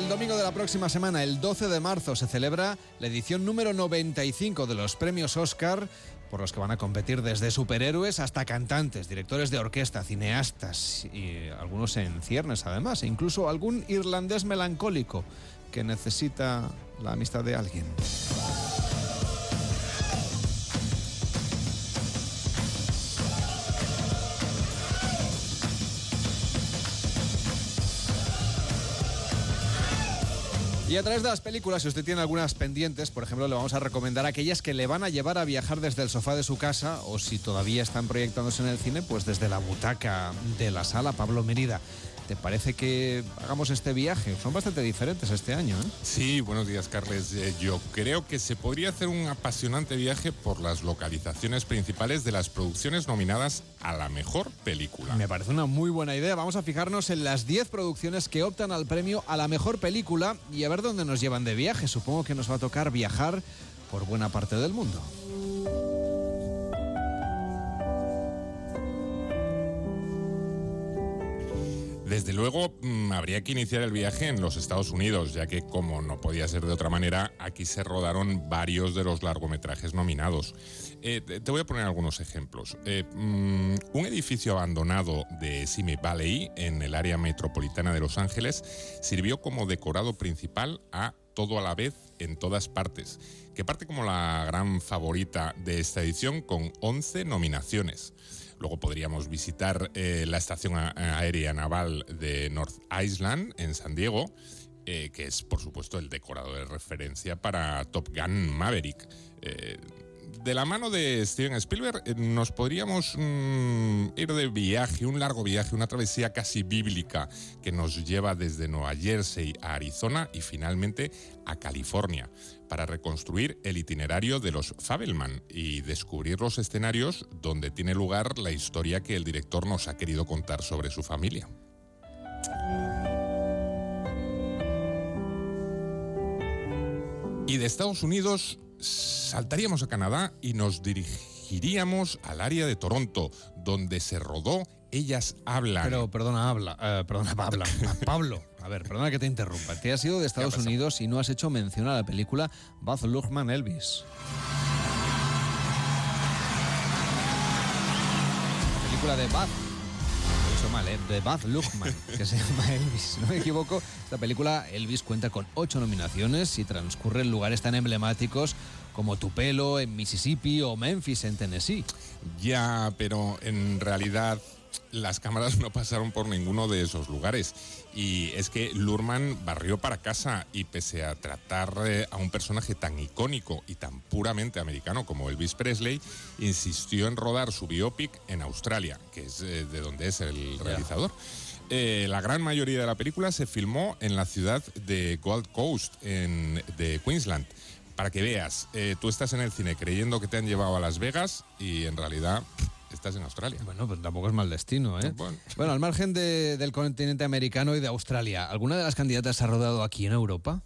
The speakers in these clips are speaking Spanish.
El domingo de la próxima semana, el 12 de marzo, se celebra la edición número 95 de los premios Oscar, por los que van a competir desde superhéroes hasta cantantes, directores de orquesta, cineastas y algunos en ciernes además, e incluso algún irlandés melancólico que necesita la amistad de alguien. Y a través de las películas, si usted tiene algunas pendientes, por ejemplo, le vamos a recomendar aquellas que le van a llevar a viajar desde el sofá de su casa o si todavía están proyectándose en el cine, pues desde la butaca de la sala Pablo Merida. ¿Te parece que hagamos este viaje? Son bastante diferentes este año. ¿eh? Sí, buenos días, Carles. Eh, yo creo que se podría hacer un apasionante viaje por las localizaciones principales de las producciones nominadas a la mejor película. Me parece una muy buena idea. Vamos a fijarnos en las 10 producciones que optan al premio a la mejor película y a ver dónde nos llevan de viaje. Supongo que nos va a tocar viajar por buena parte del mundo. Desde luego, mm, habría que iniciar el viaje en los Estados Unidos, ya que, como no podía ser de otra manera, aquí se rodaron varios de los largometrajes nominados. Eh, te voy a poner algunos ejemplos. Eh, mm, un edificio abandonado de Simi Valley, en el área metropolitana de Los Ángeles, sirvió como decorado principal a todo a la vez en todas partes, que parte como la gran favorita de esta edición con 11 nominaciones. Luego podríamos visitar eh, la estación aérea naval de North Island en San Diego, eh, que es por supuesto el decorado de referencia para Top Gun Maverick. Eh, de la mano de Steven Spielberg eh, nos podríamos mm, ir de viaje, un largo viaje, una travesía casi bíblica que nos lleva desde Nueva Jersey a Arizona y finalmente a California para reconstruir el itinerario de los Fabelman y descubrir los escenarios donde tiene lugar la historia que el director nos ha querido contar sobre su familia. Y de Estados Unidos saltaríamos a Canadá y nos dirigiríamos al área de Toronto, donde se rodó Ellas Hablan. Pero, perdona, habla, eh, perdona, habla, Pablo, a ver, perdona que te interrumpa. Te has ido de Estados Unidos y no has hecho mención a la película Baz Luhrmann Elvis. La película de Baz mal, de Baz Luhrmann, que se llama Elvis. No me equivoco, esta película Elvis cuenta con ocho nominaciones y transcurre en lugares tan emblemáticos como Tupelo en Mississippi o Memphis en Tennessee. Ya, pero en realidad las cámaras no pasaron por ninguno de esos lugares. Y es que Lurman barrió para casa y pese a tratar eh, a un personaje tan icónico y tan puramente americano como Elvis Presley, insistió en rodar su biopic en Australia, que es eh, de donde es el realizador. Eh, la gran mayoría de la película se filmó en la ciudad de Gold Coast, en, de Queensland para que veas, tú estás en el cine creyendo que te han llevado a Las Vegas y en realidad estás en Australia. Bueno, pues tampoco es mal destino, ¿eh? Bueno, al margen del continente americano y de Australia, ¿alguna de las candidatas ha rodado aquí en Europa?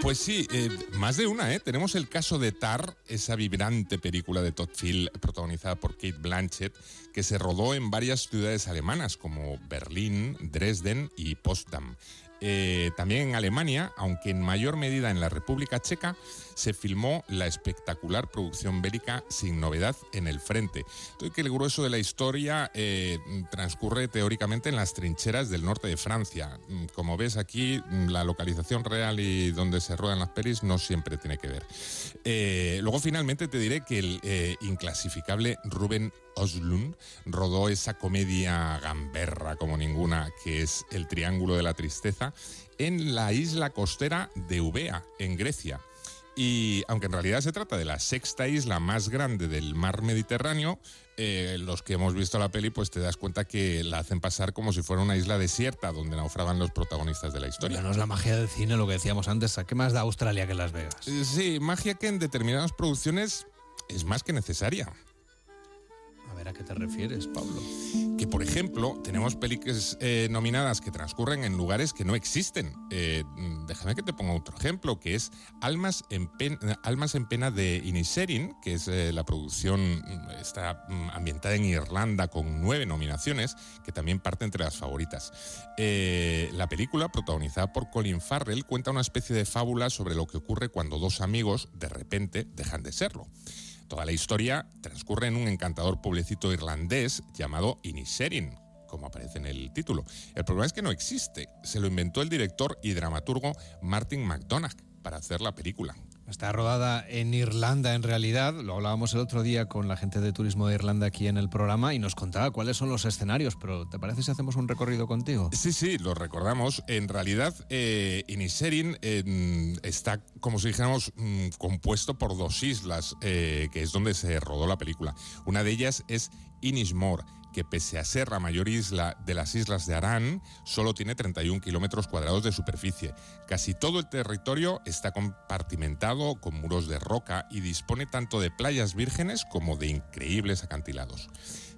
Pues sí, eh, más de una, ¿eh? Tenemos el caso de Tar, esa vibrante película de Todd Field protagonizada por Kate Blanchett, que se rodó en varias ciudades alemanas como Berlín, Dresden y Potsdam. Eh, también en Alemania, aunque en mayor medida en la República Checa, se filmó la espectacular producción bélica Sin Novedad en el Frente. Entonces, el grueso de la historia eh, transcurre teóricamente en las trincheras del norte de Francia. Mm, como ves aquí, mm, la localización real y donde se ruedan las pelis no siempre tiene que ver. Eh, luego, finalmente, te diré que el inclasificable Rubén Oslund rodó esa comedia gamberra como ninguna, que es El Triángulo de la Tristeza, en la isla costera de Eubea, en Grecia. Y aunque en realidad se trata de la sexta isla más grande del mar Mediterráneo, eh, los que hemos visto la peli, pues te das cuenta que la hacen pasar como si fuera una isla desierta donde naufragan los protagonistas de la historia. no es la magia del cine, lo que decíamos antes. ¿Qué más da Australia que Las Vegas? Sí, magia que en determinadas producciones es más que necesaria ver a qué te refieres, Pablo. Que, por ejemplo, tenemos películas eh, nominadas que transcurren en lugares que no existen. Eh, déjame que te ponga otro ejemplo, que es Almas en, Almas en Pena de Inisherin, que es eh, la producción, mm, está mm, ambientada en Irlanda con nueve nominaciones, que también parte entre las favoritas. la película, protagonizada por Colin Farrell, cuenta una especie de fábula sobre lo que ocurre cuando dos amigos de repente dejan de serlo. Toda la historia transcurre en un encantador pueblecito irlandés llamado Inisherin, como aparece en el título. El problema es que no existe. Se lo inventó el director y dramaturgo Martin McDonagh para hacer la película. Está rodada en Irlanda en realidad, lo hablábamos el otro día con la gente de turismo de Irlanda aquí en el programa y nos contaba cuáles son los escenarios, pero ¿te parece si hacemos un recorrido contigo? Sí, sí, lo recordamos. En realidad, eh, Inisherin está, como si dijéramos, mm, compuesto por dos islas, eh, que es donde se rodó la película. Una de ellas es Inismore que pese a ser la mayor isla de las islas de Arán, solo tiene 31 kilómetros cuadrados de superficie. Casi todo el territorio está compartimentado con muros de roca y dispone tanto de playas vírgenes como de increíbles acantilados.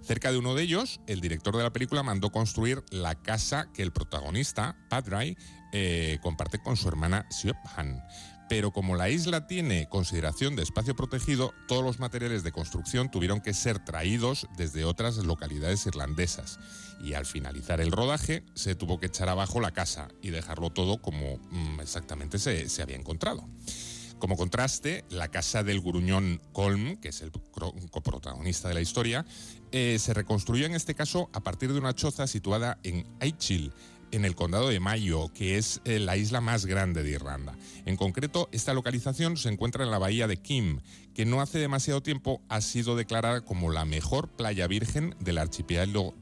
Cerca de uno de ellos, el director de la película mandó construir la casa que el protagonista, Padray, eh, comparte con su hermana Siobhan pero como la isla tiene consideración de espacio protegido, todos los materiales de construcción tuvieron que ser traídos desde otras localidades irlandesas. Y al finalizar el rodaje, se tuvo que echar abajo la casa y dejarlo todo como mm, exactamente se, había encontrado. Como contraste, la casa del gruñón Colm, que es el coprotagonista de la historia, eh, se reconstruyó en este caso a partir de una choza situada en Aichil, en el condado de Mayo, que es eh, la isla más grande de Irlanda. En concreto, esta localización se encuentra en la bahía de Kim, que no hace demasiado tiempo ha sido declarada como la mejor playa virgen del archipiélago,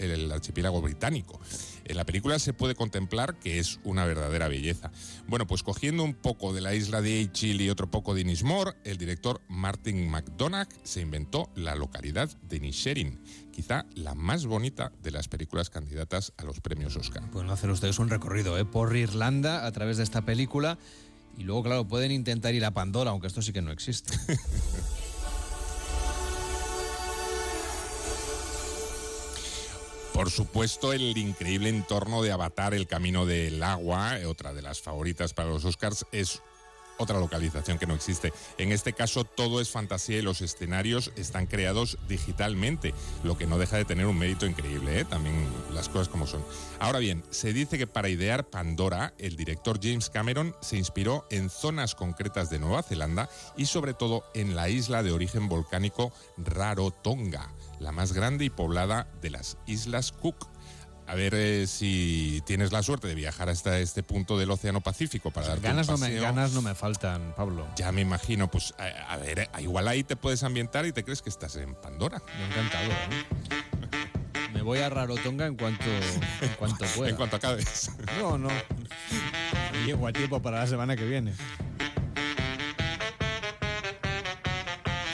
británico. En la película se puede contemplar que es una verdadera belleza. Bueno, pues cogiendo un poco de la isla de Eichil y otro poco de Inismore, el director Martin McDonagh se inventó la localidad de Nisherin, quizá la más bonita de las películas candidatas a los premios Oscar. Pueden hacer ustedes un recorrido ¿eh? por Irlanda a través de esta película y luego, claro, pueden intentar ir a Pandora, aunque esto sí que no existe. Por supuesto, el increíble entorno de Avatar, el camino del agua, otra de las favoritas para los Oscars, es otra localización que no existe. En este caso todo es fantasía y los escenarios están creados digitalmente, lo que no deja de tener un mérito increíble, ¿eh? también las cosas como son. Ahora bien, se dice que para idear Pandora, el director James Cameron se inspiró en zonas concretas de Nueva Zelanda y sobre todo en la isla de origen volcánico Rarotonga, la más grande y poblada de las Islas Cook a ver eh, si tienes la suerte de viajar hasta este punto del Océano Pacífico para dar ganas un No me, ganas no me faltan, Pablo. Ya me imagino, pues a, ver, eh, igual ahí te puedes ambientar y te crees que estás en Pandora. Me ha encantado. ¿eh? Me voy a Rarotonga en cuanto, en cuanto pueda. en cuanto acabes. No, no. Llego a tiempo para la semana que viene.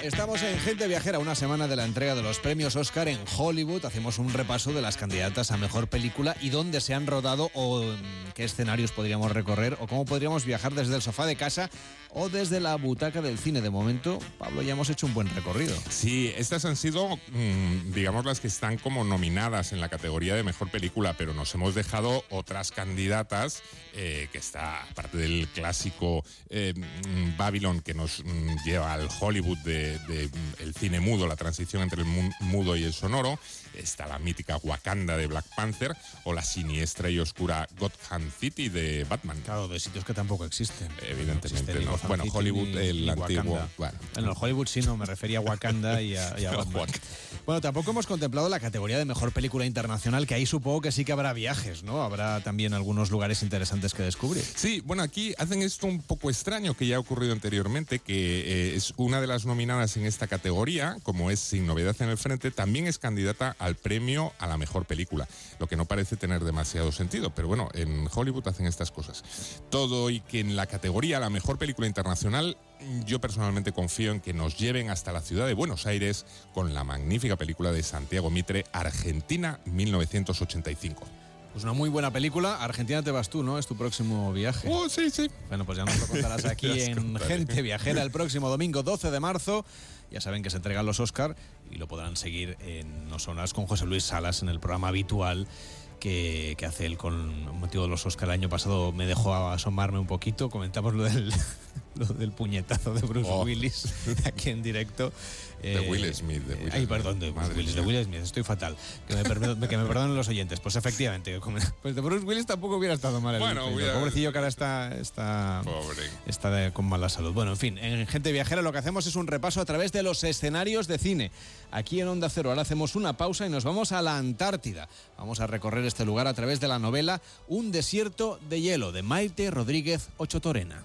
Estamos en Gente Viajera, una semana de la entrega de los premios Oscar en Hollywood. Hacemos un repaso de las candidatas a mejor película y dónde se han rodado o mm, qué escenarios podríamos recorrer o cómo podríamos viajar desde el sofá de casa o desde la butaca del cine. De momento, Pablo, ya hemos hecho un buen recorrido. Sí, estas han sido, mm, digamos, las que están como nominadas en la categoría de mejor película, pero nos hemos dejado otras candidatas, eh, que está, aparte del clásico eh, mm, Babylon que nos lleva al Hollywood de de, el cine mudo, la transición entre el mudo y el sonoro. Está la mítica Wakanda de Black Panther o la siniestra y oscura Gotham City de Batman. Claro, de sitios que tampoco existen. Evidentemente no. Bueno, Hollywood, el antiguo. Bueno. En Hollywood sí, no, me refería a Wakanda y a, Batman. Bueno, tampoco hemos contemplado la categoría de mejor película internacional, que ahí supongo que sí que habrá viajes, ¿no? Habrá también algunos lugares interesantes que descubrir. Sí, bueno, aquí hacen esto un poco extraño que ya ha ocurrido anteriormente, que eh, es una de las nominadas en esta categoría, como es Sin Novedad en el Frente, también es candidata al premio a la mejor película, lo que no parece tener demasiado sentido, pero bueno, en Hollywood hacen estas cosas. Todo y que en la categoría la mejor película internacional yo personalmente confío en que nos lleven hasta la ciudad de Buenos Aires con la magnífica película de Santiago Mitre, Argentina 1985. Pues una muy buena película. Argentina te vas tú, ¿no? Es tu próximo viaje. Oh, sí, sí. Bueno, pues ya nos lo contarás aquí en Gente Viajera el próximo domingo 12 de marzo. Ya saben que se entregan los Oscar y lo podrán seguir en No Sonas con José Luis Salas en el programa habitual que, que, hace él con motivo de los Oscar. El año pasado me dejó asomarme un poquito. Comentamos lo del, lo del puñetazo de Bruce oh. Willis aquí en directo. De eh, Will Smith. De Will ay, perdón, de Bruce Willis, de Will Smith. Estoy fatal. Que me, que me perdonen los oyentes. Pues efectivamente, pues de Bruce Willis tampoco hubiera estado mal. El bueno, hubiera... Pobrecillo que ahora está, está, Pobre. está de, con mala salud. Bueno, en fin, en Gente Viajera lo que hacemos es un repaso a través de los escenarios de cine. Aquí en Onda Cero ahora hacemos una pausa y nos vamos a la Antártida. Vamos a recorrer este lugar a través de la novela Un desierto de hielo de Maite Rodríguez Ochotorena.